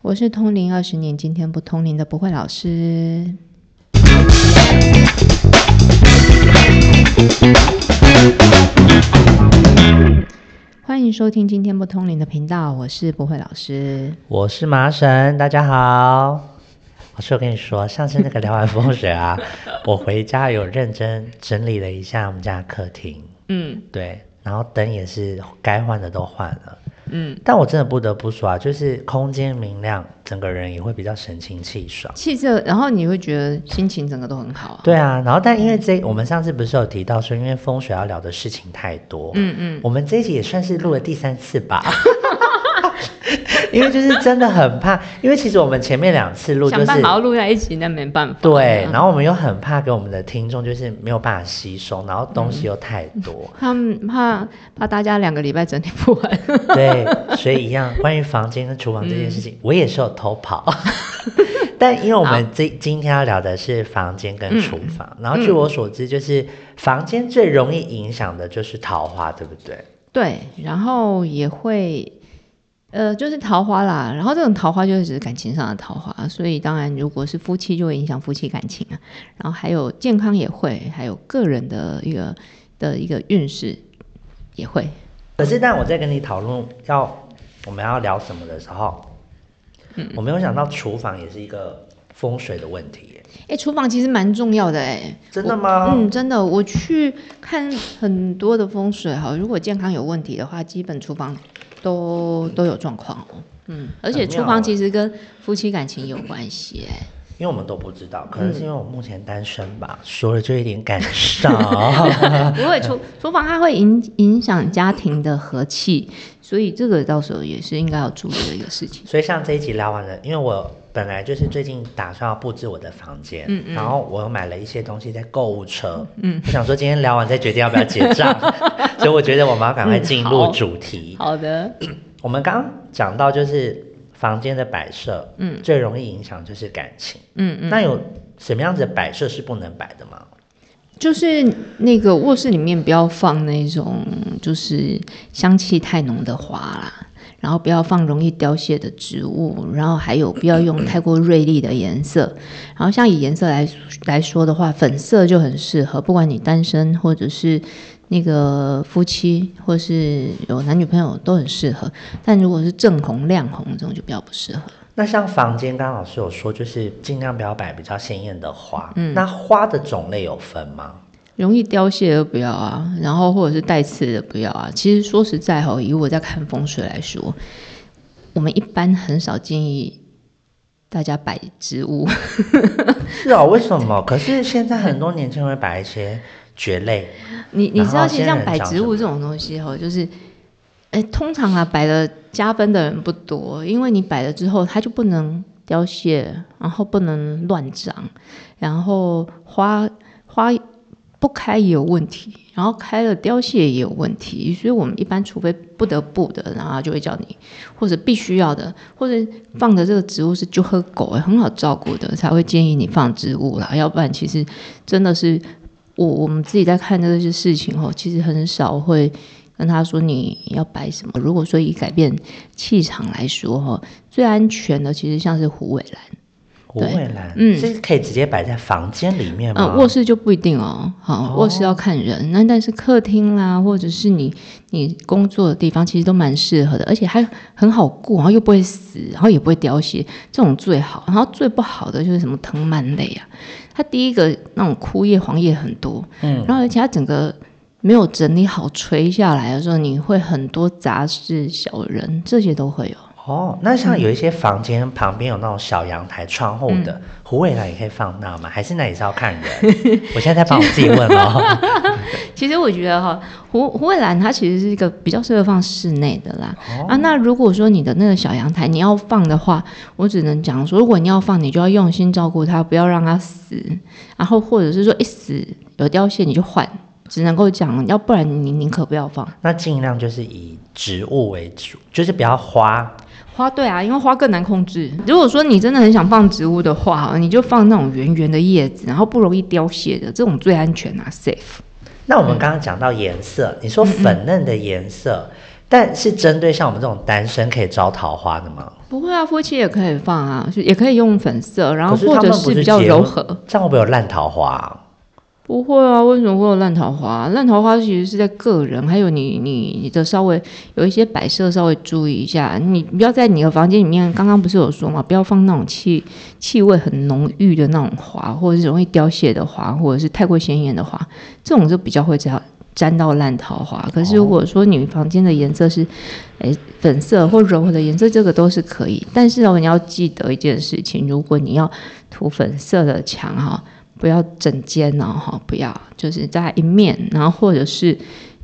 我是通灵二十年，今天不通灵的不会老师。欢迎收听今天不通灵的频道，我是不会老师。我是麻神，大家好。老师，我跟你说，上次那个聊完风水啊，我回家有认真整理了一下我们家的客厅，嗯对，然后灯也是该换的都换了。嗯，但我真的不得不说啊，就是空间明亮，整个人也会比较神清气爽。气色，然后你会觉得心情整个都很好啊。对啊，然后但因为这我们上次不是有提到说，因为风水要聊的事情太多，嗯嗯，我们这一集也算是录了第三次吧。因为就是真的很怕，因为其实我们前面两次录就是想办法要录在一起，那没办法。对，然后我们又很怕给我们的听众就是没有办法吸收，然后东西又太多，他们怕怕大家两个礼拜整理不完。对，所以一样，关于房间跟厨房这件事情，嗯我也是有偷跑。但因为我们今今天要聊的是房间跟厨房，嗯然后据我所知，就是房间最容易影响的就是桃花，对不对？对，然后也会，呃，就是桃花啦。然后这种桃花就是指感情上的桃花，所以当然如果是夫妻就会影响夫妻感情啊。然后还有健康也会，还有个人的一个的一个运势也会。可是，当我在跟你讨论要我们要聊什么的时候，嗯我没有想到厨房也是一个风水的问题耶。哎，厨房其实蛮重要的哎。真的吗？嗯，真的，我去看很多的风水哈，如果健康有问题的话，基本厨房都都有状况哦。嗯，而且厨房其实跟夫妻感情有关系哎。因为我们都不知道，可嗯能是因为我目前单身吧，说了就有点感伤。不会厨厨房它会影影响家庭的和气，所以这个到时候也是应该要注意的一个事情。所以像这一集聊完了，因为我本来就是最近打算要布置我的房间，嗯嗯。然后我又买了一些东西在购物车，嗯，我想说今天聊完再决定要不要结账，所以我觉得我们要赶快进入主题。好的，我们刚刚讲到就是房间的摆设，嗯。最容易影响就是感情。嗯嗯，那有什么样子的摆设是不能摆的吗？就是那个卧室里面不要放那种就是香气太浓的花啦，然后不要放容易凋谢的植物，然后还有不要用太过锐利的颜色。然后像以颜色来来说的话，粉色就很适合，不管你单身或者是那个夫妻，或是有男女朋友都很适合。但如果是正红、亮红这种就比较不适合。那像房间，刚刚老师有说，就是尽量不要摆比较鲜艳的花。嗯那花的种类有分吗？容易凋谢的不要啊，然后或者是带刺的不要啊。其实说实在哈，以我在看风水来说，我们一般很少建议大家摆植物。是哦，为什么？可是现在很多年轻人会摆一些蕨类，你你知道，其实像摆植物这种东西哈，就是，哎，通常啊，摆了加分的人不多，因为你摆了之后，它就不能凋谢，然后不能乱长，然后花花不开也有问题，然后开了凋谢也有问题，所以我们一般除非不得不的，然后就会叫你，或者必须要的，或者放的这个植物是就和狗很好照顾的，才会建议你放植物啦，要不然其实真的是我我们自己在看这些事情哦，其实很少会跟他说你要摆什么。如果说以改变气场来说哈，最安全的其实像是虎尾兰。虎尾兰，嗯是可以直接摆在房间里面吗？嗯，卧室就不一定哦，好，哦卧室要看人。那但是客厅啦，或者是你你工作的地方，其实都蛮适合的，而且还很好顾，然后又不会死，然后也不会凋谢，这种最好。然后最不好的就是什么藤蔓类啊，它第一个那种枯叶黄叶很多，嗯，然后而且它整个没有整理好垂下来的时候，你会很多杂事、小人这些都会有。哦，那像有一些房间旁边有那种小阳台、窗户嗯的，虎尾兰也可以放那吗？还是那也是要看人？我现在在帮我自己问哦。其实我觉得哈，虎虎尾兰它其实是一个比较适合放室内的啦。哦啊，那如果说你的那个小阳台你要放的话，我只能讲说，如果你要放，你就要用心照顾它，不要让它死。然后或者是说一死有凋谢你就换，只能够讲，要不然你宁可不要放那尽量就是以植物为主，就是不要花。花。对啊，因为花更难控制。如果说你真的很想放植物的话，你就放那种圆圆的叶子，然后不容易凋谢的，这种最安全啊，safe。那我们刚刚讲到颜色，你说粉嫩的颜色，但是针对像我们这种单身可以招桃花的吗？不会啊，夫妻也可以放啊，就也可以用粉色，然后或者是比较柔和。这样会不会有烂桃花啊、不会啊，为什么会有烂桃花？烂桃花其实是在个人，还有你你你的稍微有一些摆设稍微注意一下，你不要在你的房间里面，刚刚不是有说嘛，不要放那种气气味很浓郁的那种花，或者是容易凋谢的花，或者是太过鲜艳的花，这种就比较会沾沾到烂桃花。可是如果说你房间的颜色是，诶粉色或柔和的颜色，这个都是可以。但是哦，你要记得一件事情，如果你要涂粉色的墙哈。不要整间哦，哈，不要，就是在一面，然后或者是，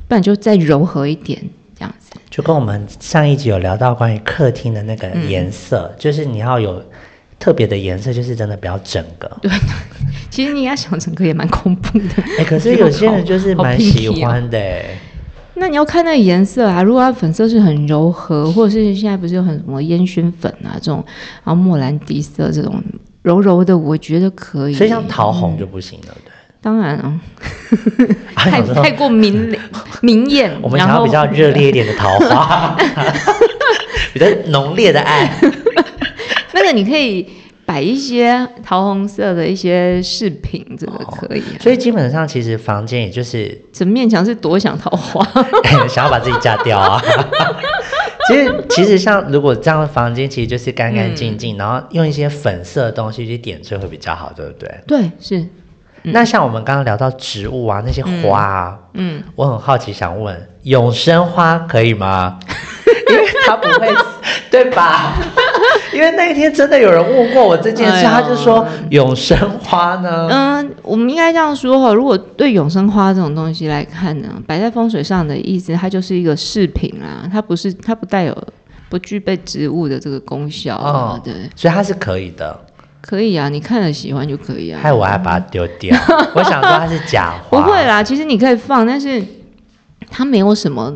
不然就再柔和一点，这样子。就跟我们上一集有聊到关于客厅的那个颜色，嗯就是你要有特别的颜色，就是真的不要整个。对 其实你要想整个也蛮恐怖的。哎、可是有些人 就是好蛮喜哦欢的、哎那你要看那个颜色啊，如果它粉色是很柔和，或者是现在不是有很什么烟熏粉啊这种，然后莫兰迪色这种柔柔的，我觉得可以。所以像桃红就不行了，对当然啊，太太过明亮 明艳，我们想要比较热烈一点的桃花，比较浓烈的爱。那个你可以摆一些桃红色的一些饰品，这个可以、啊。所以基本上其实房间也就是整面墙是多想桃花，想要把自己嫁掉啊。其实，其实像如果这样的房间，其实就是干干净净，然后用一些粉色的东西去点缀会比较好，对不对？对，是，那像我们刚刚聊到植物啊，那些花啊，嗯，我很好奇，想问永生花可以吗？因为它不会死，对吧？因为那一天真的有人问过我这件事，哎他就说永生花呢，嗯，我们应该这样说哈，如果对永生花这种东西来看呢，摆在风水上的意思，它就是一个饰品啊，它不是，它不带有不具备植物的这个功效啊，哦对，所以它是可以的。可以啊，你看了喜欢就可以啊，害我还把它丢掉，我想说它是假花，不会啦，其实你可以放，但是它没有什么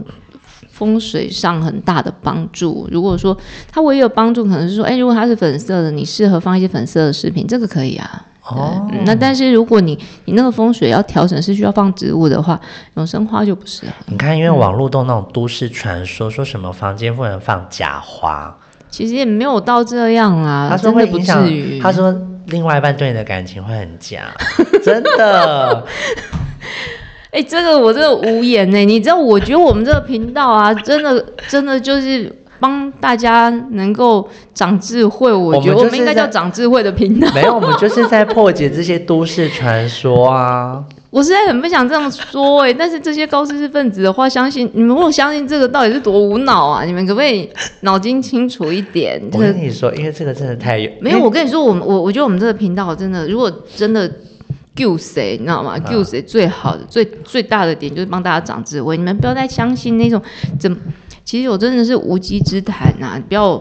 风水上很大的帮助。如果说它唯一有帮助，可能是说，哎，如果它是粉色的，你适合放一些粉色的饰品，这个可以啊。哦嗯那但是如果你你那个风水要调整是需要放植物的话，永生花就不适合。你看，因为网络都那种都市传说，说什么房间不能放假花，其实也没有到这样啊，他说会影响至于。，他说另外一半对你的感情会很假，真的。哎、这个我真的无言呢。你知道，我觉得我们这个频道啊，真的真的就是帮大家能够长智慧。我觉得我们应该叫长智慧的频道。没有，我们就是在破解这些都市传说啊。我实在很不想这样说哎，但是这些高知识分子的话，相信你们如果相信这个，到底是多无脑啊？你们可不可以脑筋清楚一点？我跟你说，因为这个真的太有没有，我跟你说，我们我我觉得我们这个频道真的，如果真的救谁，你知道吗？啊救谁最好的、最最大的点就是帮大家长智慧。你们不要再相信那种怎么，其实我真的是无稽之谈呐、不要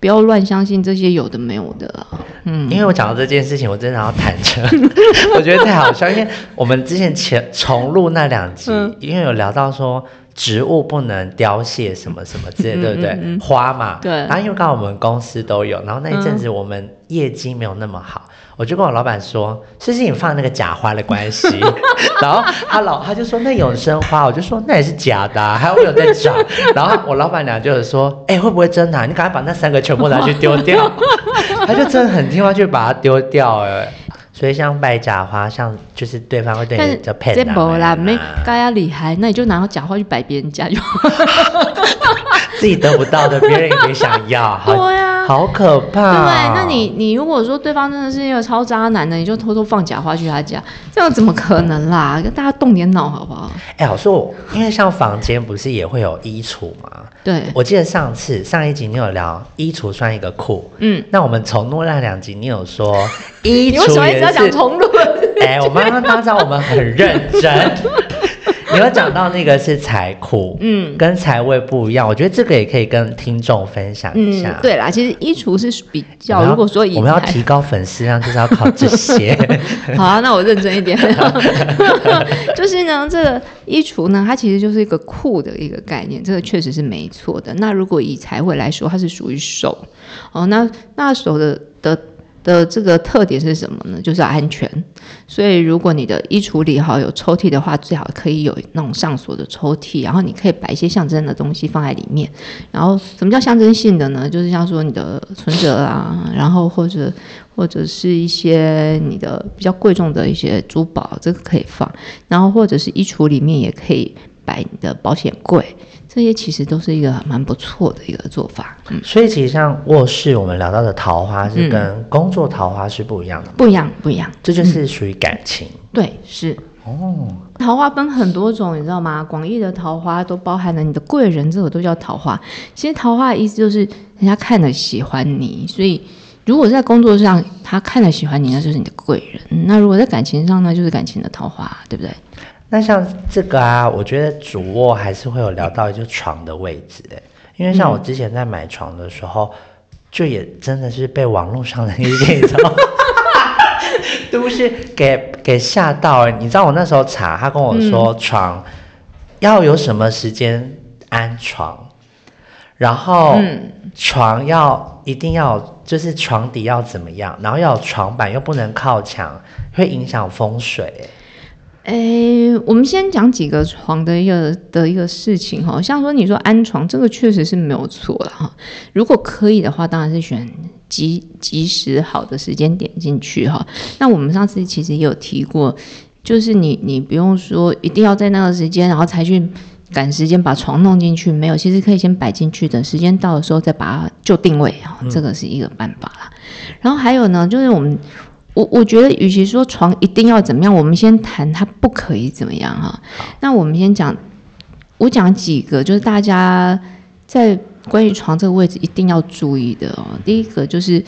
不要乱相信这些有的没有的啊。嗯，因为我讲到这件事情，我真的要坦诚，我觉得太好笑。因为我们之前前重录那两集，嗯因为有聊到说植物不能凋谢什么什么之类，嗯对不对？嗯嗯花嘛，对然后因为刚好我们公司都有，然后那一阵子我们业绩没有那么好，我就跟我老板说，是不是你放那个假花的关系？然后他老他就说那永生花，我就说那也是假的、啊，还有没有在长？然后我老板娘就是说，哎、会不会真的啊、你赶快把那三个全部拿去丢掉。他就真的很听话，去把它丢掉哎。所以像拜假花，像就是对方会对你的骗这不啦，没啊大家厉害，那你就拿到假花去摆别人家就好。自己得不到的，别人也没想要，好。对啊好可怕、对？那你你如果说对方真的是一个超渣男的，你就偷偷放假花去他家，这样怎么可能啦？跟大家动点脑好不好？哎，我说我，因为像房间不是也会有衣橱吗？对，我记得上次上一集你有聊衣橱算一个库，嗯，那我们重录那两集，你有说 衣橱么一直要讲也是，重录？哎，我妈妈当知道我们很认真。你有讲到那个是财库，嗯跟财位不一样，我觉得这个也可以跟听众分享一嗯下。，对啦，其实衣橱是比我较，如果说以我们要提高粉丝量，就是要靠这些。好啊，那我认真一点。就是呢，这个衣橱呢，它其实就是一个库的一个概念，这个确实是没错的。那如果以财位来说，它是属于手哦，那那手的的的这个特点是什么呢？就是安全。所以如果你的衣橱里哈有抽屉的话，最好可以有那种上锁的抽屉，然后你可以摆一些象征的东西放在里面。然后什么叫象征性的呢？就是像说你的存折啊，然后或者或者是一些你的比较贵重的一些珠宝，这个可以放。然后或者是衣橱里面也可以摆你的保险柜。这些其实都是一个蛮不错的一个做法，嗯，所以其实像卧室我们聊到的桃花是跟工作桃花是不一样的，不一样，不一样，这就是属于感情，对，是哦，桃花分很多种，你知道吗？广义的桃花都包含了你的贵人，这个都叫桃花。其实桃花的意思就是人家看了喜欢你，所以如果在工作上他看了喜欢你，那就是你的贵人；那如果在感情上呢，就是感情的桃花，对不对？那像这个啊，我觉得主卧还是会有聊到就床的位置哎，因为像我之前在买床的时候，就也真的是被网络上的一些 都是给给吓到哎，你知道我那时候查，他跟我说床要有什么时间安床，然后床要一定要就是床底要怎么样，然后要有床板又不能靠墙，会影响风水诶，我们先讲几个床的一个的一个事情哈，像说你说安床，这个确实是没有错了哈。如果可以的话，当然是选及及时好的时间点进去哈。那我们上次其实也有提过，就是你你不用说一定要在那个时间，然后才去赶时间把床弄进去，没有，其实可以先摆进去，等时间到的时候再把它就定位哈，这个是一个办法啦。然后还有呢，就是我们。我我觉得，与其说床一定要怎么样，我们先谈它不可以怎么样哈。那我们先讲，我讲几个，就是大家在关于床这个位置一定要注意的哦。第一个就是。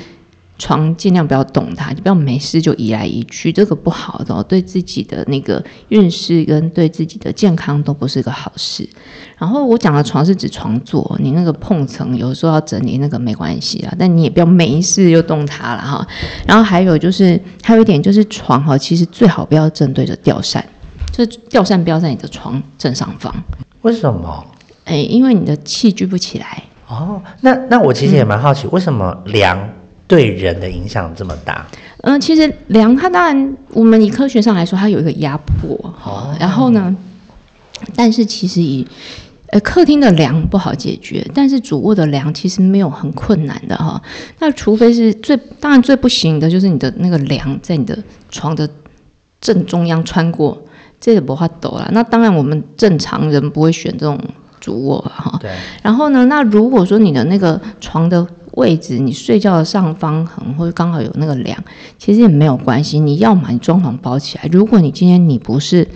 床尽量不要动它，你不要没事就移来移去，这个不好的，对自己的那个运势跟对自己的健康都不是个好事。然后我讲的床是指床座，你那个碰层有时候要整理那个没关系啊，但你也不要没事就动它了哈。然后还有就是还有一点就是床哈，其实最好不要正对着吊扇，就是吊扇不要在你的床正上方。为什么？哎，因为你的气聚不起来。哦，那那我其实也蛮好奇，为什么凉？对人的影响这么大？嗯，其实凉它当然，我们以科学上来说，它有一个压迫哈。然后呢，但是其实以呃客厅的凉不好解决，但是主卧的凉其实没有很困难的哈。那除非是最当然最不行的就是你的那个梁在你的床的正中央穿过，这个不怕抖了。那当然我们正常人不会选这种主卧哈。对。然后呢，那如果说你的那个床的位置，你睡觉的上方可能会刚好有那个梁，其实也没有关系。你要买装潢包起来。如果你今天你不是，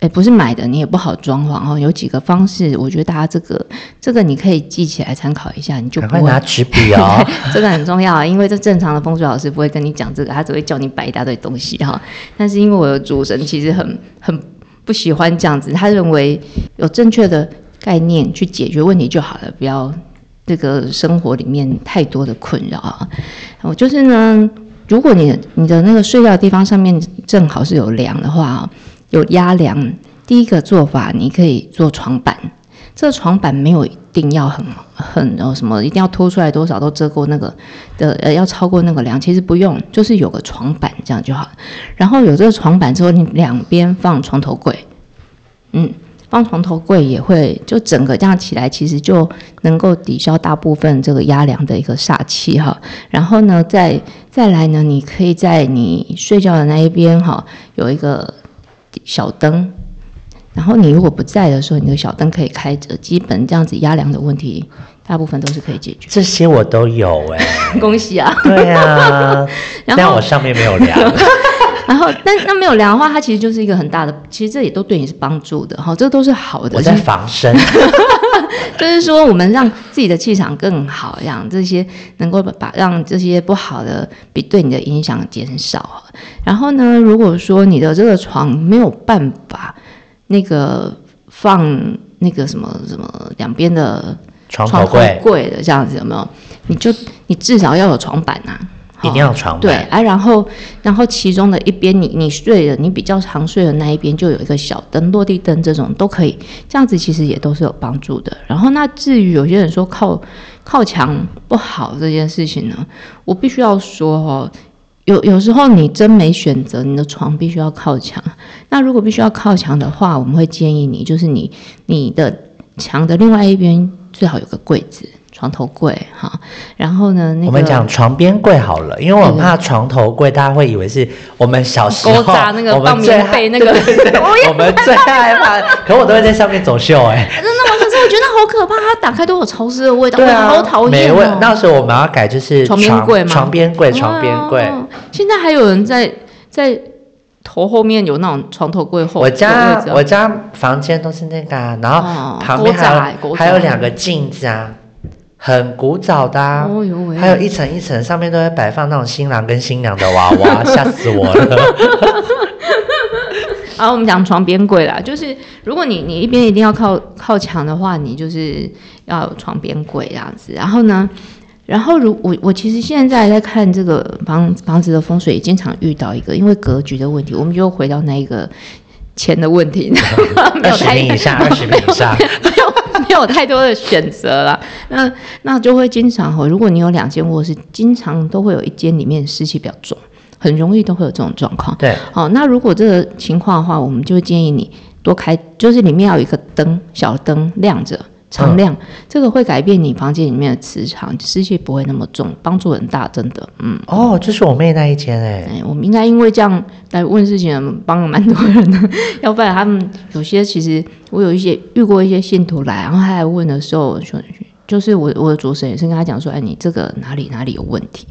哎，不是买的，你也不好装潢哦。有几个方式，我觉得大家这个这个你可以记起来参考一下，你就赶快拿纸笔哦。这个很重要，因为这正常的风水老师不会跟你讲这个，他只会叫你摆一大堆东西哈。但是因为我的主神其实很很不喜欢这样子，他认为有正确的概念去解决问题就好了，不要。这个生活里面太多的困扰啊！我就是呢，如果你你的那个睡觉的地方上面正好是有梁的话，有压梁，第一个做法你可以做床板。这床板没有一定要很很呃什么，一定要拖出来多少都遮过那个的呃，要超过那个梁，其实不用，就是有个床板这样就好。然后有这个床板之后，你两边放床头柜，嗯。放床头柜也会，就整个这样起来，其实就能够抵消大部分这个压梁的一个煞气哈。然后呢，再再来呢，你可以在你睡觉的那一边哈，有一个小灯。然后你如果不在的时候，你的小灯可以开着，基本这样子压梁的问题，大部分都是可以解决。这些我都有哎，恭喜啊！对啊，但我上面没有梁。然后，但那没有凉的话，它其实就是一个很大的，其实这也都对你是帮助的哈，这都是好的。我在防身，就是说我们让自己的气场更好，让这些能够把让这些不好的比对你的影响减少。然后呢，如果说你的这个床没有办法那个放那个什么什么两边的床头柜柜的这样子有没有？你就你至少要有床板啊。一定要床对，板。啊，然后然后其中的一边你你睡的你比较常睡的那一边就有一个小灯，落地灯这种都可以，这样子其实也都是有帮助的。然后那至于有些人说靠靠墙不好这件事情呢，我必须要说哦。有有时候你真没选择，你的床必须要靠墙。那如果必须要靠墙的话，我们会建议你，就是你你的墙的另外一边最好有个柜子，床头柜哈。然后呢，那个我们讲床边柜好了，因为我很怕床头柜，大家会以为是我们小时候勾扎那个我们放棉最害被那个 我们最害怕，可我都会在上面走秀哎、真的吗？可是我觉得好可怕，它打开都有潮湿的味道，对啊，好讨没问厌哦。那时候我们要改就是床边柜嘛床边柜，床边柜。哦现在还有人在在头后面有那种床头柜后，我家我家房间都是那个啊，然后哦旁边还有、还有两个镜子啊，很古早的、啊。哦呦喂，还有一层一层，上面都会摆放那种新郎跟新娘的娃娃，吓死我了。然 后我们讲床边柜啦，就是如果你你一边一定要靠靠墙的话，你就是要有床边柜这样子。然后呢，然后如我我其实现在在看这个房房子的风水，也经常遇到一个因为格局的问题，我们就回到那一个钱的问题，没二十年以下，二十年以下，没有没有太多的选择了。那那就会经常哦，如果你有两间卧室，经常都会有一间里面湿气比较重，很容易都会有这种状况。对，哦，那如果这个情况的话，我们就会建议你多开，就是里面要有一个灯，小灯亮着。常亮，这个会改变你房间里面的磁场，湿气不会那么重，帮助很大，真的。嗯，哦，就是我妹那一间哎、哎，我们应该因为这样来问事情，帮了蛮多人的。要不然他们有些其实我有一些遇过一些信徒来，然后他来问的时候，就就是我我的主神也是跟他讲说，哎，你这个哪里哪里有问题。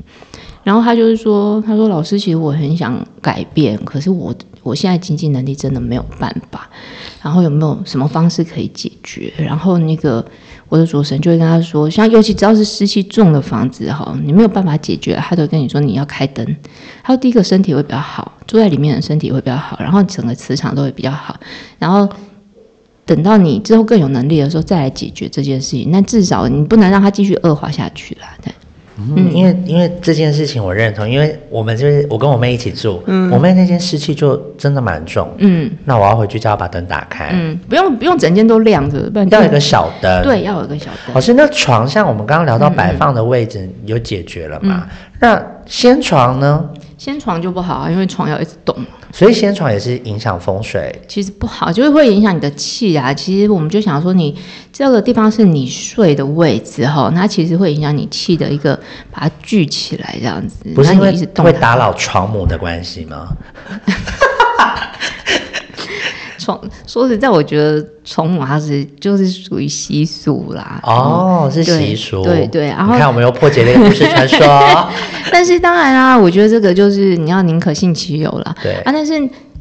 然后他就是说，他说老师，其实我很想改变，可是我我现在经济能力真的没有办法。然后有没有什么方式可以解决？然后那个我的主神就会跟他说，像尤其只要是湿气重的房子哈，你没有办法解决，他都跟你说你要开灯。还有第一个身体会比较好，住在里面的身体会比较好，然后整个磁场都会比较好。然后等到你之后更有能力的时候再来解决这件事情，那至少你不能让它继续恶化下去啦。对。嗯，因为因为这件事情我认同，因为我们就是我跟我妹一起住，我妹那间湿气就真的蛮重，嗯那我要回去就要把灯打开，嗯，不用不用整间都亮着，不然要有一个小灯。，对，要有一个小灯。老师，那床像我们刚刚聊到摆放的位置有解决了吗？那先床呢？掀床就不好啊，因为床要一直动，所以掀床也是影响风水。其实不好，就是会影响你的气啊。其实我们就想说，你这个地方是你睡的位置哈，那其实会影响你气的一个把它聚起来这样子。不是因为会打扰床母的关系吗？床。说实在，我觉得床母它是就是属于习俗啦。哦，是对习俗。对对然后你看我们又破解了一个都市传说。但是当然啦，我觉得这个就是你要宁可信其有啦。对啊，但是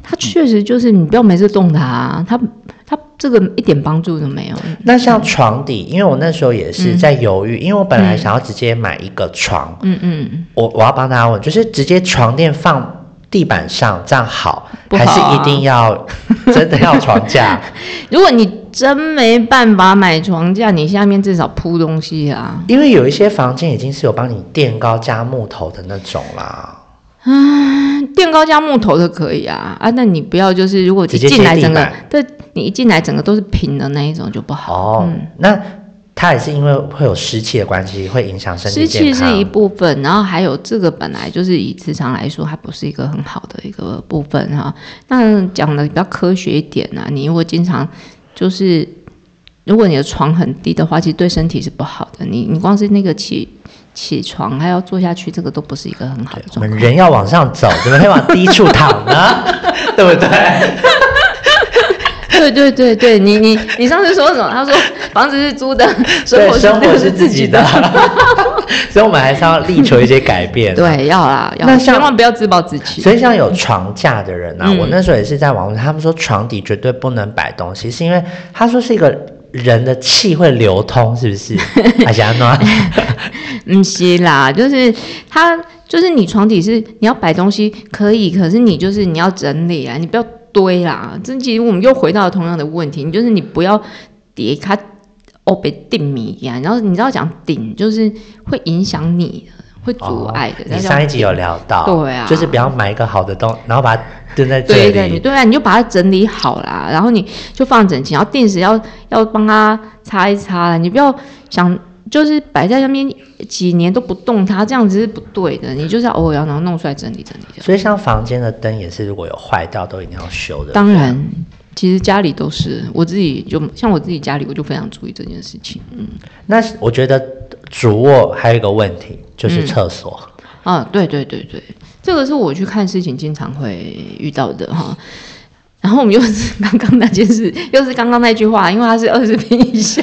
它确实就是你不要每次动它、啊，它它这个一点帮助都没有。那像床底，因为我那时候也是在犹豫，因为我本来想要直接买一个床，嗯嗯，我我要帮大家问，就是直接床垫放地板上这样好，还是一定要真的要床架？如果你真没办法买床架，你下面至少铺东西啊。因为有一些房间已经是有帮你垫高加木头的那种啦。嗯，垫高加木头的可以啊啊，那你不要就是如果一直接进来整个对你一进来整个都是平的那一种就不好。哦，嗯那它也是因为会有湿气的关系，会影响身体湿。气是一部分，然后还有这个本来就是以磁场来说，它不是一个很好的一个部分哈。那讲的比较科学一点啊，你如果经常就是如果你的床很低的话，其实对身体是不好的。你你光是那个起起床还要坐下去，这个都不是一个很好的我状况。们人要往上走，怎么会往低处躺呢？对不对？对对对对，你你你上次说什么？他说房子是租的，生对，活生活是是自己的，所以我们还是要力求一些改变。。对，要啦，要千万不要自暴自弃。所以像有床架的人啊，嗯我那时候也是在网络，他们说床底绝对不能摆东西，是因为他说是一个人的气会流通，是不是？阿霞诺，不，是啦，就是他，就是你床底是你要摆东西可以，可是你就是你要整理啊，你不要堆啦。这其实我们又回到了同样的问题，你就是你不要叠它哦被定米一样，然后你知道讲顶就是会影响你，会阻碍的。哦你上一集有聊到，对啊就是不要买一个好的东，然后把它蹲在这里。对对，对啊，你就把它整理好啦，然后你就放整齐，然后定时要要帮它擦一擦啦，你不要想就是摆在那边几年都不动它，这样子是不对的。你就是要偶尔要然后弄出来整理整理。所以像房间的灯也是，如果有坏掉都一定要修的。当然，其实家里都是我自己就像我自己家里，我就非常注意这件事情。嗯，那我觉得主卧还有一个问题就是厕所。啊，对对对对，这个是我去看事情经常会遇到的哈。然后我们又是刚刚那件事，又是刚刚那句话，因为它是二十平以下，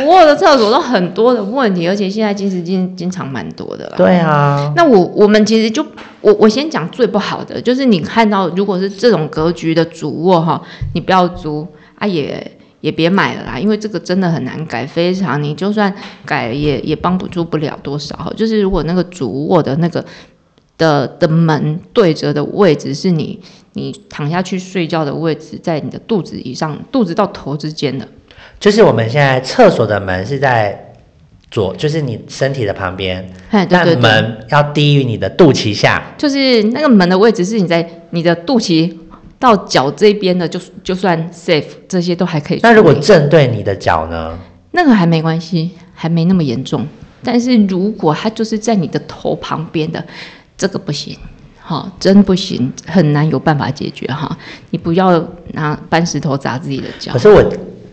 主卧的厕所都很多的问题，而且现在金石经经常蛮多的啦。对啊，那我我们其实就我我先讲最不好的，就是你看到如果是这种格局的主卧哈，你不要租啊也。也别买了啦，因为这个真的很难改，非常你就算改也也帮不助不了多少。就是如果那个主卧的那个的的门对着的位置是你你躺下去睡觉的位置，在你的肚子以上，肚子到头之间的，就是我们现在厕所的门是在左，就是你身体的旁边，哎，对对对，但门要低于你的肚脐下。就是那个门的位置是你在你的肚脐到脚这边的，就就算 safe，这些都还可以处理。那如果正对你的脚呢？那个还没关系，还没那么严重。但是如果它就是在你的头旁边的，这个不行，好，真不行，很难有办法解决哈。你不要拿搬石头砸自己的脚可。是我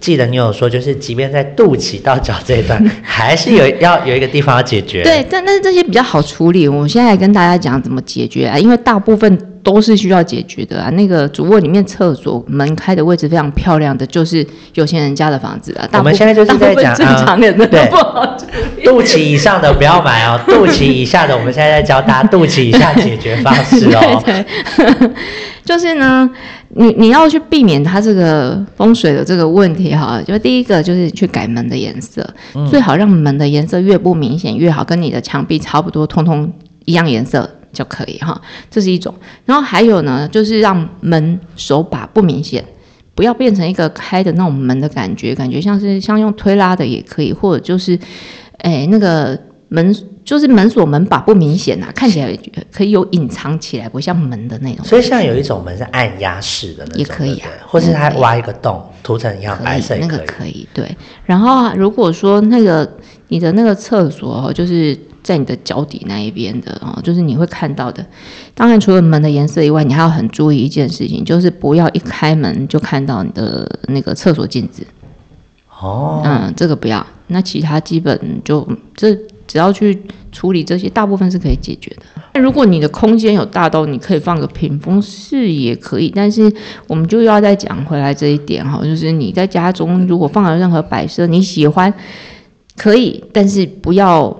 记得你有说，就是即便在肚脐到脚这一段，还是有 要有一个地方要解决。对，但但是这些比较好处理。我现在跟大家讲怎么解决啊，因为大部分都是需要解决的啊。那个主卧里面厕所门开的位置非常漂亮的，就是有钱人家的房子啊。我们现在就是在讲正常人的对不好。肚脐以上的不要买哦，肚脐以下的我们现在在教大家肚脐以下解决方式哦。对对，就是呢，你你要去避免它这个风水的这个问题哈。就第一个就是去改门的颜色，嗯最好让门的颜色越不明显越好，跟你的墙壁差不多，通通一样颜色就可以哈。这是一种。然后还有呢，就是让门手把不明显。不要变成一个开的那种门的感觉，感觉像是像用推拉的也可以，或者就是，哎，那个门就是门锁门把不明显啊，看起来可以有隐藏起来，不像门的那种。所以像有一种门是按压式的那种，也可以啊或是它挖一个洞，涂成一样白色，也那个可以。对。然后啊如果说那个你的那个厕所哦，就是在你的脚底那一边的哦，就是你会看到的。当然，除了门的颜色以外，你还要很注意一件事情，就是不要一开门就看到你的那个厕所镜子。哦，嗯，这个不要。那其他基本就这只要去处理这些，大部分是可以解决的。那如果你的空间有大到你可以放个屏风是也可以，但是我们就要再讲回来这一点哈，就是你在家中如果放了任何摆设，你喜欢可以，但是不要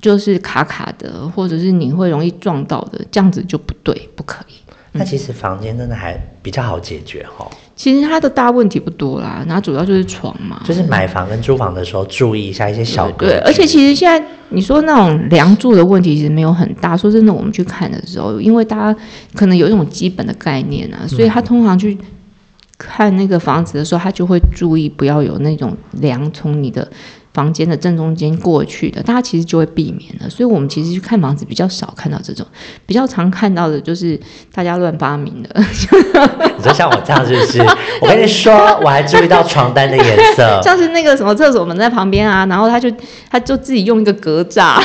就是卡卡的，或者是你会容易撞到的，这样子就不对，不可以。那其实房间真的还比较好解决哈、其实它的大问题不多啦，然后主要就是床嘛，就是买房跟租房的时候注意一下一些小格对，局而且其实现在你说那种梁柱的问题其实没有很大。说真的，我们去看的时候，因为大家可能有一种基本的概念啊，所以他通常去看那个房子的时候，他就会注意不要有那种梁从你的房间的正中间过去的，大家其实就会避免了。所以我们其实去看房子比较少看到这种，比较常看到的就是大家乱发明的。你说像我这样是不是？我跟你说，我还注意到床单的颜色。像是那个什么厕所门在旁边啊，然后他就他就自己用一个格栅，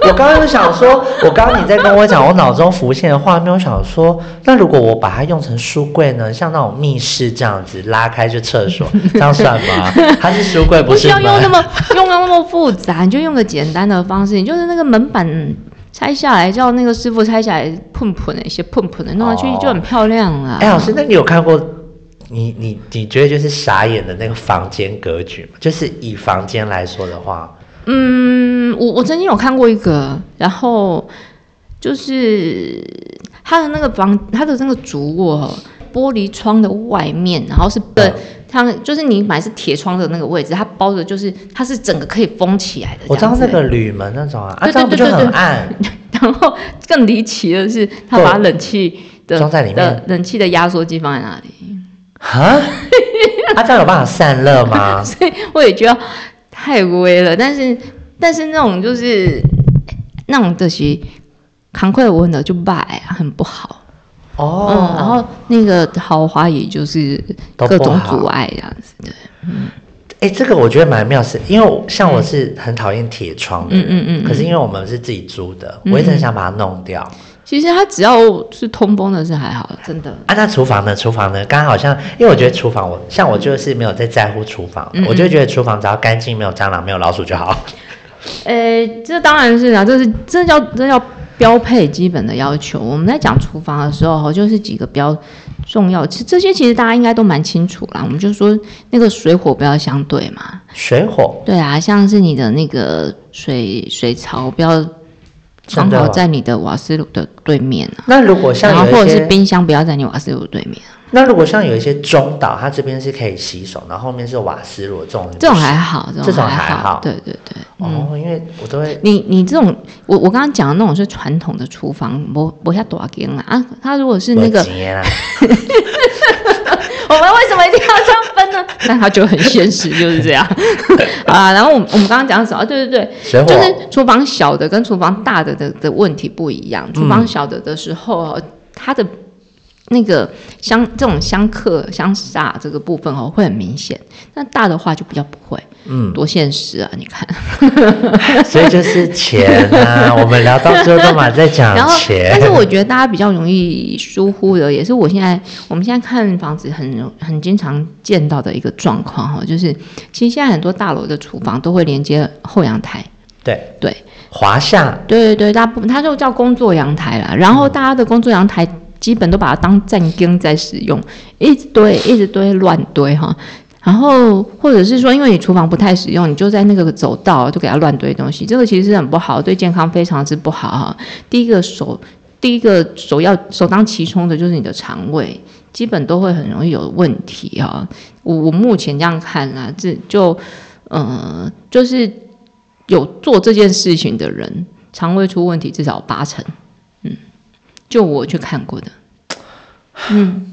我刚刚就想说，我刚刚你在跟我讲，我脑中浮现的画面，我想说，那如果我把它用成书柜呢？像那种密室这样子拉开就厕所，这样算吗？它是书柜，不需是门。要用那么用那么复杂，你就用个简单的方式，你就是那个门板拆下来，叫那个师傅拆下来，碰碰的一些碰碰的弄上去哦就很漂亮了。哎，老师，那你有看过你你你觉得就是傻眼的那个房间格局吗？就是以房间来说的话，嗯，我我曾经有看过一个，然后就是他的那个房，他的那个主卧玻璃窗的外面，然后是对嗯，它就是你买是铁窗的那个位置，它包的就是它是整个可以封起来的。我知道那个铝门那种啊，啊对这样不就很暗？然后更离奇的是，他把冷气的装在里面的冷气的压缩机放在那里，啊？他这样有办法散热吗？所以我也觉得太微了。但是但是那种就是那种的是扛快温的就败啊，很不好。哦，嗯，然后那个豪华也就是各种阻碍这样子的。哎、这个我觉得蛮妙，是因为像我是很讨厌铁窗的，嗯嗯嗯嗯可是因为我们是自己租的，嗯我一直很想把它弄掉。其实它只要是通风的是还好，真的。啊，那厨房呢？厨房呢？刚刚好像，因为我觉得厨房我，像我就是没有在在乎厨房，嗯嗯我就会觉得厨房只要干净，没有蟑螂，没有老鼠就好。呃，这当然是啊，这是这叫这叫标配基本的要求。我们在讲厨房的时候，就是几个比较重要，其实这些其实大家应该都蛮清楚啦。我们就说那个水火不要相对嘛，水火？对啊，像是你的那个水水槽不要刚好在你的瓦斯炉的对面啊，那如果像然后或者是冰箱不要在你瓦斯炉对面啊，那如果像有一些中岛，它这边是可以洗手，然后后面是瓦斯炉这种，这种还好，这这种还还好对对对，嗯。哦，因为我都会你你这种，我我刚刚讲的那种是传统的厨房，我我下多少间啊啊！它如果是那个 我们为什么一定要这样分呢？那它就很现实，就是这样 啊。然后我们我们刚刚讲什么？啊对对对，就是厨房小的跟厨房大的的的问题不一样。厨房小的的时候，哦它的那个相这种相克相煞这个部分哦会很明显，那大的话就比较不会，嗯，多现实啊！你看，所以就是钱啊。我们聊到最后都嘛在讲钱，但是我觉得大家比较容易疏忽的，也是我现在我们现在看房子很很经常见到的一个状况哈，就是其实现在很多大楼的厨房都会连接后阳台，对。对。华夏。对对对，大部分它就叫工作阳台啦，然后大家的工作阳台基本都把它当站根在使用，一直堆一直堆乱堆哈。然后，或者是说，因为你厨房不太使用，你就在那个走道就给它乱堆东西，这个其实是很不好，对健康非常之不好哈。第一个首，第一个首要首当其冲的就是你的肠胃，基本都会很容易有问题哈。我我目前这样看啊，这就呃，就是有做这件事情的人，肠胃出问题至少八成，就我去看过的，嗯，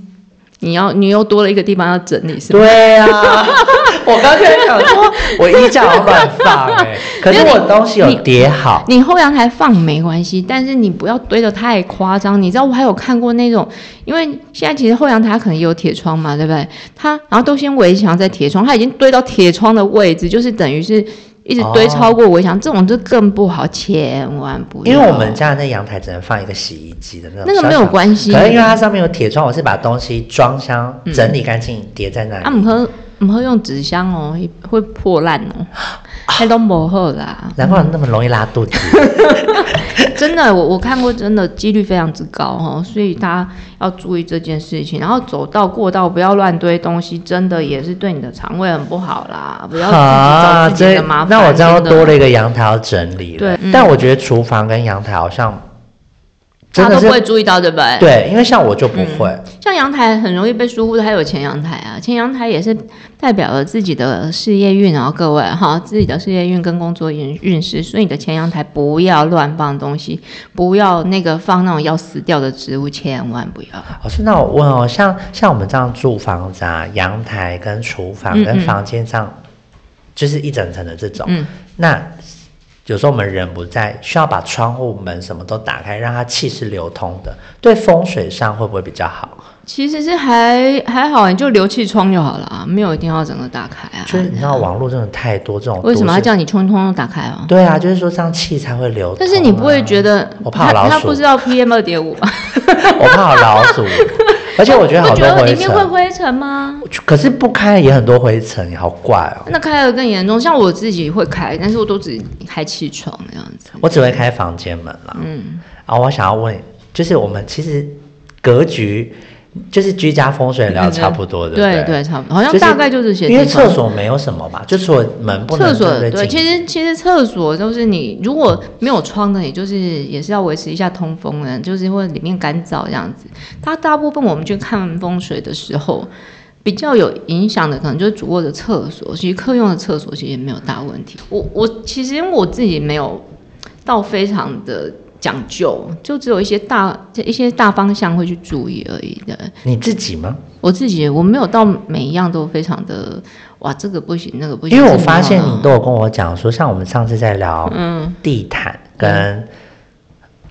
你要你又多了一个地方要整理是吗？对啊，我刚才想说，我衣架好乱放哎、可是我东西有叠好，你后阳台放没关系，但是你不要堆得太夸张。你知道我还有看过那种，因为现在其实后阳台可能也有铁窗嘛，对不对？它然后都先围墙再铁窗，它已经堆到铁窗的位置，就是等于是一直堆哦超过围墙，这种就更不好，千万不要。因为我们家的那阳台只能放一个洗衣机的那种，那个没有关系，可是因为它上面有铁窗，我是把东西装箱嗯整理干净叠在那里。啊，唔好唔好用纸箱哦，会破烂哦，还都磨好啦。难怪那么容易拉肚子。真的，我我看过，真的几率非常之高哦，所以大家要注意这件事情。然后走到过道不要乱堆东西，真的也是对你的肠胃很不好啦，不要自己找自己这的麻烦。那我这样多了一个阳台要整理了。对嗯但我觉得厨房跟阳台好像真的大家都不会注意到，对不对？对，因为像我就不会。像阳台很容易被疏忽的，还有前阳台啊，前阳台也是代表了自己的事业运哦，各位哈，自己的事业运跟工作运运势，所以你的前阳台不要乱放东西，不要那个放那种要死掉的植物，千万不要。老师，那我问哦，像像我们这样住房子啊，阳台跟厨房跟房间上，就是一整层的这种，嗯，那有时候我们人不在，需要把窗户门什么都打开，让它气是流通的，对风水上会不会比较好？其实是还还好，你就留气窗就好了啊，没有一定要整个打开啊。就是你知道网络真的太多这种，为什么要？叫你通通都打开啊？对啊，就是说这样气才会流但是你不会觉得我怕他老鼠他不知道 PM 二点五吧？我怕老鼠，而且我觉得好多灰里面会，灰尘吗？可是不开也很多灰尘，好怪哦。那开的更严重，像我自己会开，但是我都只开气窗那样子。我只会开房间门了。嗯，啊，我想要问，就是我们其实格局就是居家风水聊差不多 的，对对，差不多，好像大概就是些因为厕所没有什么嘛，就除了门不能厕所对，其实其实厕所就是你如果没有窗的，你就是也是要维持一下通风的，就是会里面干燥这样子。它大部分我们去看风水的时候，比较有影响的可能就是主卧的厕所，其实客用的厕所其实也没有大问题。我我其实因为我自己没有到非常的讲究，就只有一些大一些大方向会去注意而已的。你自己吗？我我自己我没有到每一样都非常的哇，这个不行，那个不行。因为我这个发现你都有跟我讲说，像我们上次在聊嗯地毯跟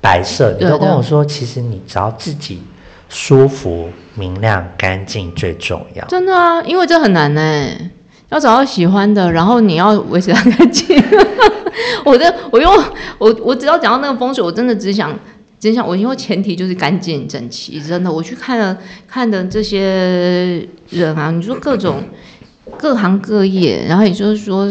白色，你都跟我说，其实你只要自己舒服、明亮、干净最重要。真的啊，因为这很难呢，要找到喜欢的，然后你要维持它干净。我的我用我我只要讲到那个风水，我真的只想只想我因为前提就是干净整齐，真的我去看了看的这些人啊，你说各种。各行各业，然后也就是说，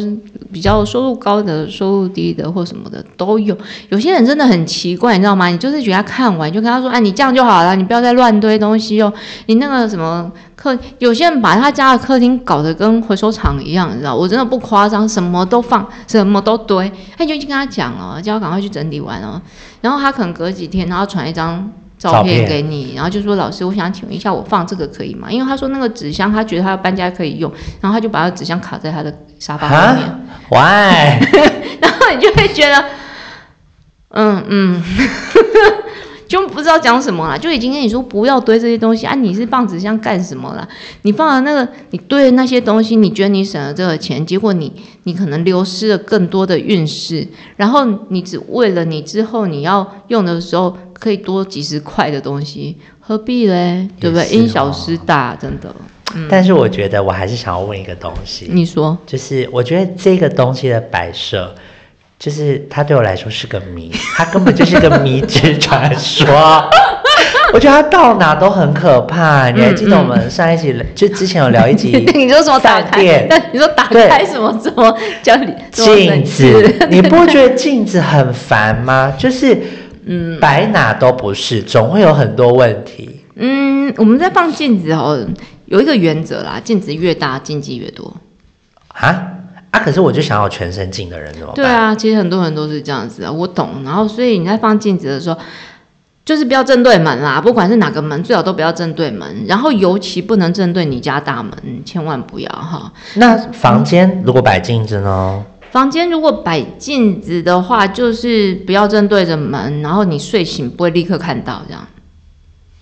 比较收入高的、收入低的或什么的都有。有些人真的很奇怪，你知道吗？你就是觉得他看完就跟他说：“哎，你这样就好了，你不要再乱堆东西哦。你那个什么客，有些人把他家的客厅搞得跟回收厂一样，你知道？我真的不夸张，什么都放，什么都堆。他就已经跟他讲了，叫他赶快去整理完哦。然后他可能隔几天，然后传一张。照照片片给你，然后就说老师，我想请问一下，我放这个可以吗？因为他说那个纸箱，他觉得他要搬家可以用，然后他就把那个纸箱卡在他的沙发后面，啊？Why？然后你就会觉得，嗯嗯，就不知道讲什么了，就已经跟你说不要堆这些东西啊！你是放纸箱干什么了？你放了那个，你堆的那些东西，你觉得你省了这个钱，结果你你可能流失了更多的运势，然后你只为了你之后你要用的时候可以多几十块的东西，何必嘞？对不对？因小失大，真的。但是我觉得我还是想要问一个东西，你说，就是我觉得这个东西的摆设，就是它对我来说是个谜，它根本就是个迷之传说。我觉得它到哪都很可怕。你还记得我们上一集就之前有聊一集 你说什么打开？那你说打对开什么什么叫你镜子，你不觉得镜子很烦吗？就是嗯，摆哪都不是，总会有很多问题。嗯，我们在放镜子哦，有一个原则啦，镜子越大，禁忌越多。啊啊！可是我就想要全身镜的人怎么办？对啊，其实很多人都是这样子啊，我懂。然后，所以你在放镜子的时候，就是不要正对门啦，不管是哪个门，最好都不要正对门。然后，尤其不能正对你家大门，千万不要哈。那房间如果摆镜子呢？房间如果摆镜子的话，就是不要正对着门，然后你睡醒不会立刻看到，这样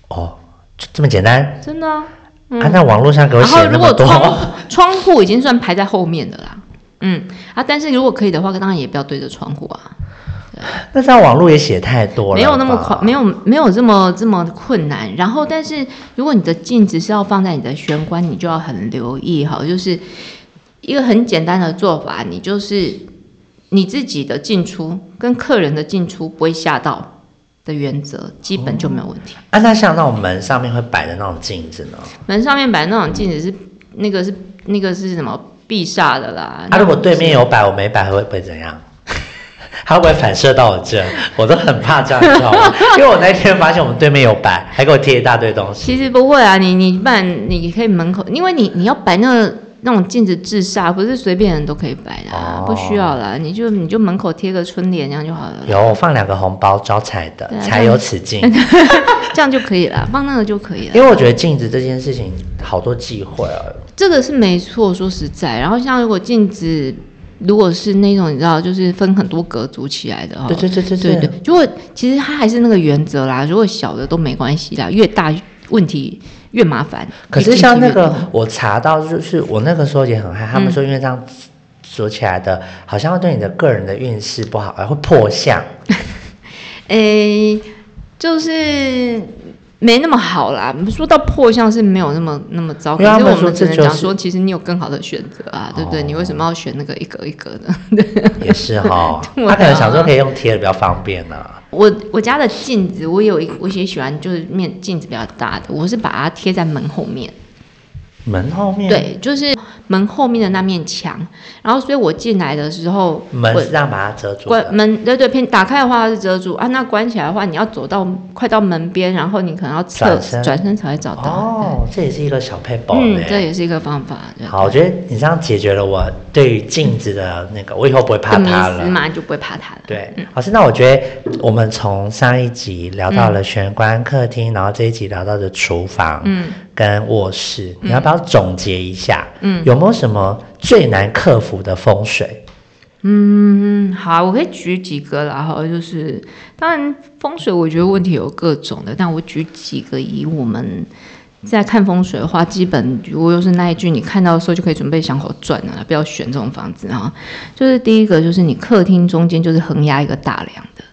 哦，就这么简单。真的啊、啊，那网络上给我然后如果写那么多，窗窗户已经算排在后面的啦，嗯啊，但是如果可以的话，当然也不要对着窗户啊，那这样网络也写太多了，没有那么快，没。有没有这么这么困难。然后，但是如果你的镜子是要放在你的玄关，你就要很留意哈，就是一个很简单的做法，你就是你自己的进出跟客人的进出不会吓到的原则，基本就没有问题。啊，那像那种门上面会摆的那种镜子呢？门上面摆那种镜子是那个是那个是什么避煞的啦。啊，如果对面有摆，我没摆，会不会怎样？他会不会反射到我这？我都很怕这样，你知道吗？因为我那天发现我们对面有摆，还给我贴一大堆东西。其实不会啊，你你不然你可以门口，因为你你要摆那个那种镜子治煞，不是随便人都可以摆的、啊，哦不需要啦，你就你就门口贴个春联这样就好了，有，我放两个红包招财的对，啊财有此镜。这样就可以了，放那个就可以了。因为我觉得镜子这件事情好多忌讳啊。这个是没错，说实在，然后像如果镜子如果是那种你知道，就是分很多格组起来的哈，对对对对对。对，如果其实它还是那个原则啦，如果小的都没关系啦，越大问题越麻烦。可是像那个我查到，就是我那个时候也很害，他们嗯说因为这样锁起来的，好像会对你的个人的运势不好，还会破相。诶，就是没那么好啦。说到破相是没有那么那么糟，可是我们只能讲说，其实你有更好的选择啊，对不对？哦你为什么要选那个一格一格的？也是哈，他可能想说可以用贴的比较方便呢、啊。我我家的镜子，我有一我也喜欢，就是面镜子比较大的，我是把它贴在门后面。门后面，，对，就是门后面的那面墙。然后，所以我进来的时候，我门是这样把它遮住的。关门，对对，偏打开的话是遮住啊，那关起来的话，你要走到快到门边，然后你可能要侧转身才会找到。哦，这也是一个小配宝嗯，。这也是一个方法。对好，我觉得你这样解决了我对于镜子的那个，我以后不会怕它了。思嘛，你就不会怕它了。对，老师，那我觉得我们从上一集聊到了玄关、客厅，然后这一集聊到的厨房，嗯跟卧室，你要不要总结一下？嗯有没有什么最难克服的风水？嗯，好，我可以举几个啦哈，就是当然风水，我觉得问题有各种的，但我举几个以我们在看风水的话，基本如果又是那一句，你看到的时候就可以准备想好转了，不要选这种房子啊。就是第一个，就是你客厅中间就是横压一个大梁的，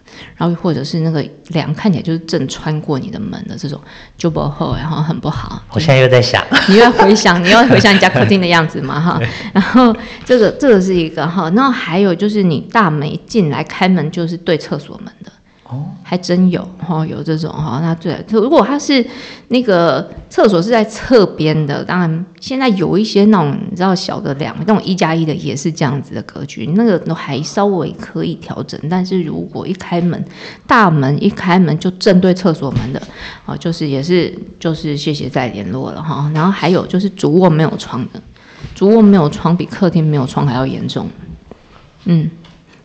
然后或者是那个梁看起来就是正穿过你的门的这种，就不好，然后很不好。我现在又在想，你又要回想，你要回想你家客厅的样子嘛哈。然后这个这个是一个哈，然后还有就是你大门进来开门就是对厕所门的。还真有哈，有这种哈。那对，如果它是那个厕所是在侧边的，当然现在有一些那种你知道小的两那种一加一的也是这样子的格局，那个都还稍微可以调整。但是如果一开门，大门一开门就正对厕所门的，哦，就是也是就是谢谢再联络了哈。然后还有就是主卧没有窗的，主卧没有窗比客厅没有窗还要严重，嗯。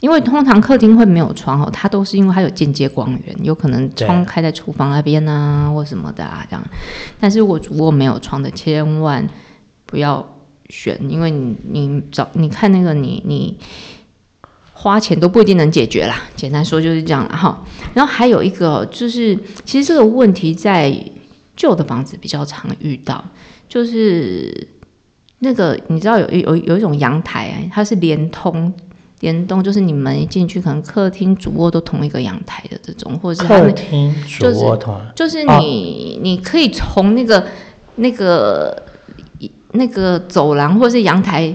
因为通常客厅会没有窗哦，它都是因为它有间接光源，有可能窗开在厨房那边啊，或什么的啊这样。但是如果主卧没有窗的，千万不要选，因为你你找你看那个你你花钱都不一定能解决啦。简单说就是这样了哈。然后还有一个就是，其实这个问题在旧的房子比较常遇到，就是那个你知道有有有一种阳台，它是连通。联动就是你们一进去，可能客厅、主卧都同一个阳台的这种，或者是客厅、主卧同，就是你你可以从那个那个那个走廊或者是阳台，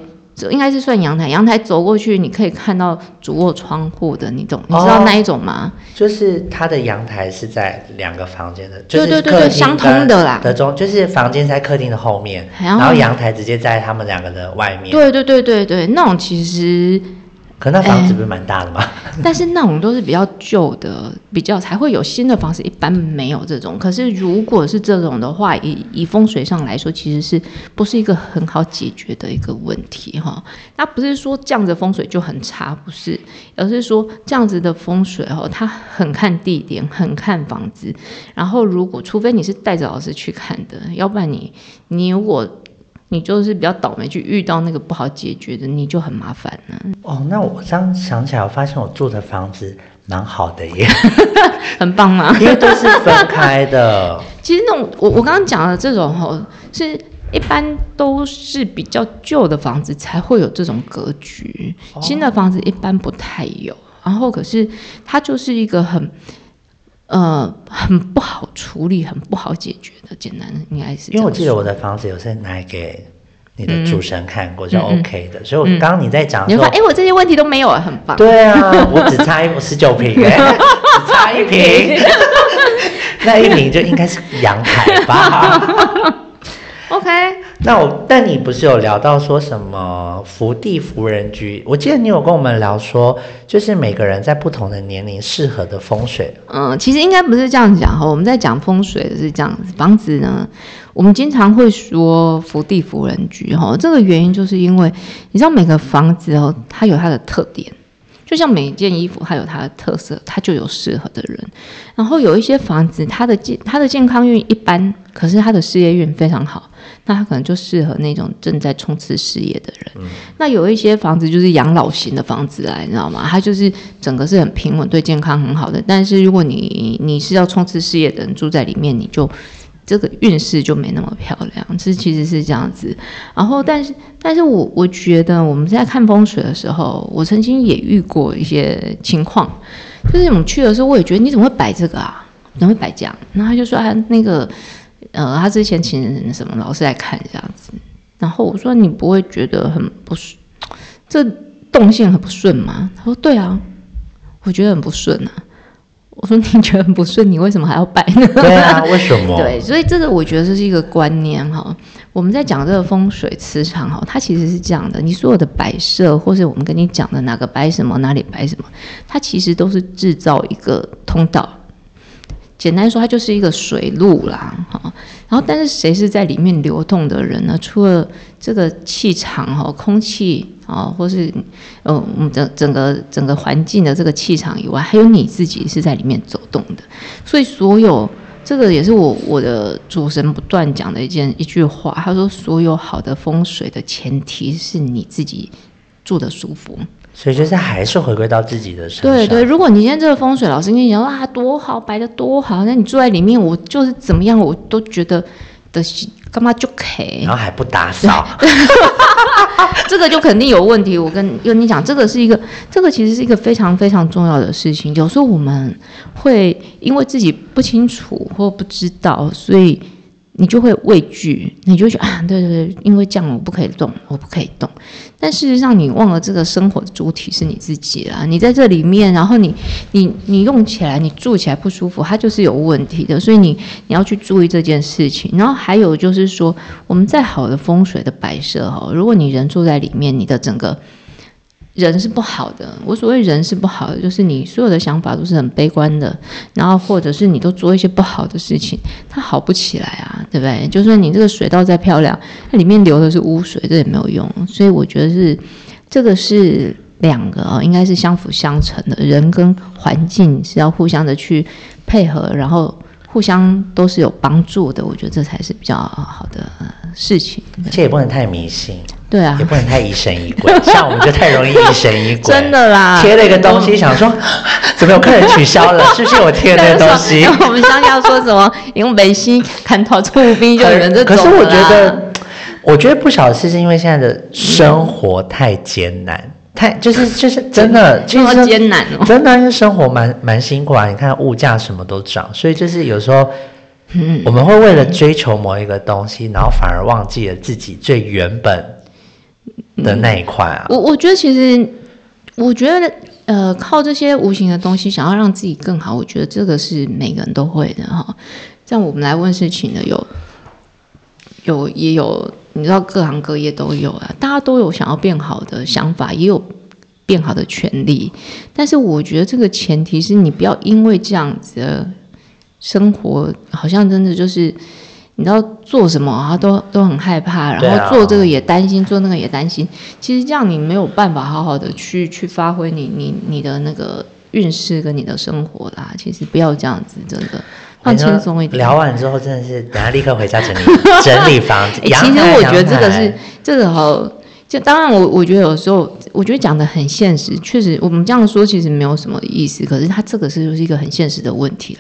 应该是算阳台，阳台走过去，你可以看到主卧窗户的，你懂？你知道那一种吗？就是它的阳台是在两个房间的，对对对对，相通的啦。的中就是房间在客厅的后面，然后阳台直接在他们两个的外面。对对对对对，那种其实。可那房子不是蛮大的吗？但是那种都是比较旧的，比较才会有新的房子，一般没有这种。可是如果是这种的话，以以风水上来说，其实是不是一个很好解决的一个问题哈？那不是说这样子风水就很差，不是，而是说这样子的风水哈，它很看地点，很看房子。然后如果除非你是带着老师去看的，要不然你你如果。你就是比较倒霉，去遇到那个不好解决的，你就很麻烦了。哦，那我这样想起来，我发现我住的房子 蛮好的耶，很棒吗？因为都是分开的。其实那种我我刚刚讲的这种吼，是一般都是比较旧的房子才会有这种格局，新的房子一般不太有。然后可是它就是一个很。呃，很不好处理，很不好解决的，简单应该是。因为我记得我的房子有是拿来给你的主持人看过，就 OK 的。所以，我刚刚你在讲，你说，哎，我这些问题都没有，很棒。对啊，我只差一十九平，只差一平，那一平就应该是阳台吧。OK，那我但你不是有聊到说什么福地福人居？我记得你有跟我们聊说，就是每个人在不同的年龄适合的风水。嗯，其实应该不是这样讲哈，我们在讲风水是这样子，房子呢，我们经常会说福地福人居哈，这个原因就是因为你知道每个房子哦，它有它的特点。就像每一件衣服，它有它的特色，它就有适合的人。然后有一些房子，它的健它的健康运一般，可是它的事业运非常好，那它可能就适合那种正在冲刺事业的人。那有一些房子就是养老型的房子啊，你知道吗？它就是整个是很平稳，对健康很好的。但是如果你你是要冲刺事业的人住在里面，你就。这个运势就没那么漂亮，这其实是这样子。然后，但是，但是我我觉得我们在看风水的时候，我曾经也遇过一些情况，就是我们去的时候，我也觉得你怎么会摆这个啊？怎么会摆这样？然后他就说啊，那个，呃，他之前请什么老师来看这样子。然后我说你不会觉得很不顺，这动线很不顺吗？他说对啊，我觉得很不顺啊。我说你觉得很不顺，你为什么还要摆呢？对啊，为什么？对，所以这个我觉得这是一个观念哈。我们在讲这个风水磁场哈，它其实是这样的：你所有的摆设，或是我们跟你讲的哪个摆什么，哪里摆什么，它其实都是制造一个通道。简单说，它就是一个水路啦，哈。然后，但是谁是在里面流动的人呢？除了这个气场哈，空气啊，或是呃，我们整整个整个环境的这个气场以外，还有你自己是在里面走动的。所以，所有这个也是我我的主神不断讲的一件一句话。他说，所有好的风水的前提是你自己住的舒服。所以就是还是回归到自己的身上。对对，如果你今天这个风水老师跟你讲哇多好摆的多好，那你住在里面，我就是怎么样，我都觉得的干嘛就可以然，后还不打扫，这个就肯定有问题。我跟跟你讲，这个是一个，这个其实是一个非常非常重要的事情。有时候我们会因为自己不清楚或不知道，所以你就会畏惧，你就觉得啊，对对对，因为这样我不可以动，我不可以动。但事实上，你忘了这个生活的主体是你自己啦。你在这里面，然后你你你用起来，你住起来不舒服，它就是有问题的。所以你你要去注意这件事情。然后还有就是说，我们再好的风水的摆设哈，如果你人住在里面，你的整个人是不好的。我所谓人是不好的，就是你所有的想法都是很悲观的，然后或者是你都做一些不好的事情，它好不起来啊，对不对？就算你这个水道再漂亮，它里面流的是污水，这也没有用。所以我觉得是这个是两个啊、应该是相辅相成的，人跟环境是要互相的去配合，然后互相都是有帮助的。我觉得这才是比较好的事情。而且也不能太迷信，对啊也，不能太疑神疑鬼，像我们就太容易疑神疑鬼。真的啦，贴了一个东西，想说 怎么有客人取消了？是不是我贴的那个东西？我们乡下说什么用美心砍头出兵，就有人这种可是我觉得，我觉得不少事是因为现在的生活太艰难，太就是就是真的，其这么实艰难哦。真的因为生活蛮蛮辛苦啊。你看物价什么都涨，所以就是有时候嗯，我们会为了追求某一个东西，然后反而忘记了自己最原本的那一块啊。我我觉得其实，我觉得呃，靠这些无形的东西，想要让自己更好，我觉得这个是每个人都会的哈。像我们来问事情的有有也有，你知道各行各业都有啊，大家都有想要变好的想法，也有变好的权利。但是我觉得这个前提是你不要因为这样子的生活，好像真的就是。你知道做什么啊，都都很害怕，然后做这个也担心，做那个也担心。其实这样你没有办法好好的去去发挥你你你的那个运势跟你的生活啦。其实不要这样子，真的放轻松一点。聊完之后，真的是等下立刻回家整理 整理房子。欸其实我觉得这个是这个好，就当然我我觉得有时候我觉得讲的很现实，确实我们这样说其实没有什么意思，可是它这个是就是一个很现实的问题了。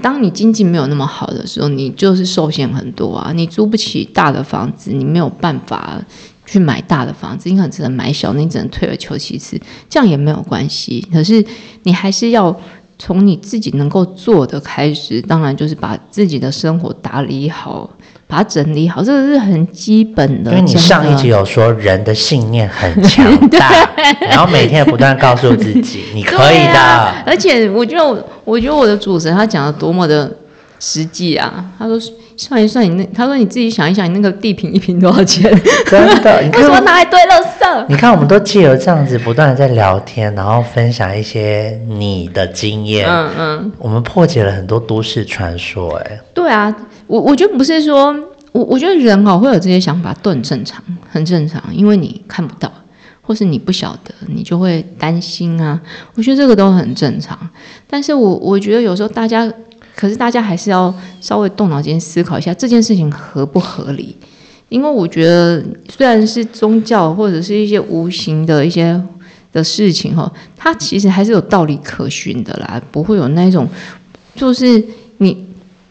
当你经济没有那么好的时候，你就是受限很多啊，你租不起大的房子，你没有办法去买大的房子，你可能只能买小，你只能退而求其次，这样也没有关系。可是你还是要从你自己能够做的开始，当然就是把自己的生活打理好，把它整理好，这个是很基本的。因为你上一集有说人的信念很强大，然后每天不断告诉自己你可以的。啊而且我觉得我，我觉得我的主持人他讲的多么的实际啊！他说算一算你那，他说你自己想一想，你那个地平一平多少钱？真的，你为什么看，拿来堆垃圾？你看，我们都借由这样子不断的在聊天，然后分享一些你的经验，嗯嗯，我们破解了很多都市传说。哎，对啊，我我觉得不是说，我我觉得人哦会有这些想法都很正常，很正常，因为你看不到，或是你不晓得，你就会担心啊。我觉得这个都很正常，但是我我觉得有时候大家，可是大家还是要稍微动脑筋思考一下这件事情合不合理，因为我觉得虽然是宗教或者是一些无形的一些的事情哈，它其实还是有道理可循的啦，不会有那种就是你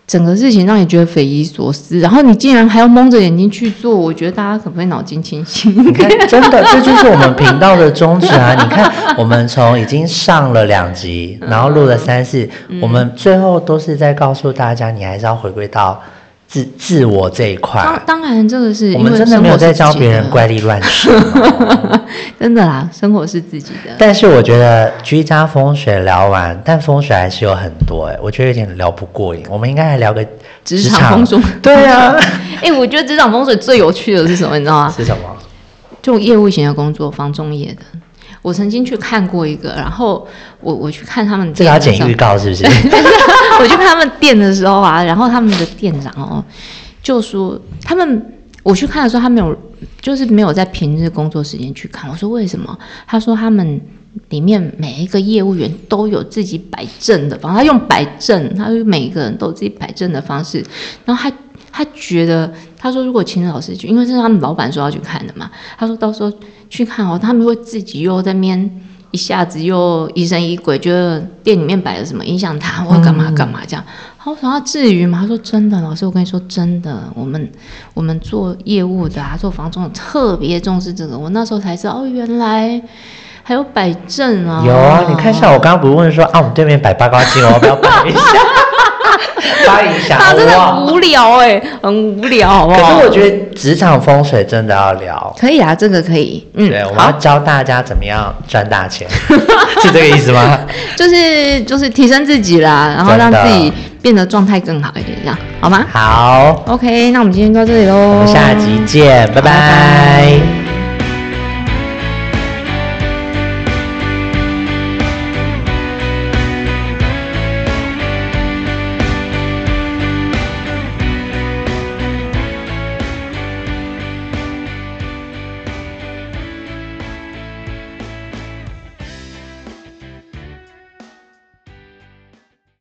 整个事情让你觉得匪夷所思，然后你竟然还要蒙着眼睛去做，我觉得大家可不可以脑筋清醒？你看，真的，这就是我们频道的宗旨啊！你看，我们从已经上了两集，然后录了三四，嗯我们最后都是在告诉大家，你还是要回归到自自我这一块。当当然，这个是我们真的没有在教别人怪力乱神 真的啦，生活是自己的。但是我觉得居家风水聊完，但风水还是有很多哎、我觉得有点聊不过瘾。我们应该来聊个职场风水，对啊，哎、我觉得职场风水最有趣的是什么？你知道吗？是什么？就业务型的工作，房中业的。我曾经去看过一个，然后我我去看他们这个要剪预告是不是？我去他们店的时候啊，然后他们的店长哦就说他们我去看的时候，他没有就是没有在平日工作时间去看。我说为什么？他说他们里面每一个业务员都有自己摆正的方，他用摆正，他说每一个人都有自己摆正的方式，然后他。他觉得，他说如果请老师去，因为是他们老板说要去看的嘛。他说到时候去看哦，他们会自己又在那边一下子又疑神疑鬼，觉得店里面摆了什么影响他，或干嘛干嘛这样。我说他至于吗？他说真的，老师，我跟你说真的，我们我们做业务的啊，做房仲特别重视这个。我那时候才知道，哦，原来还有摆正啊。有啊，你看一下，我刚刚不是问说啊，我们对面摆八卦镜，我要不要摆一下？发一下，他真的无聊哎，很无聊，好不好？可是我觉得职场风水真的要聊，可以啊，这个可以。嗯，对，我们要教大家怎么样赚大钱，是这个意思吗？就是就是提升自己啦，然后让自己变得状态更好一点，这样好吗？好，OK，那我们今天到这里喽，我们下集见，拜拜。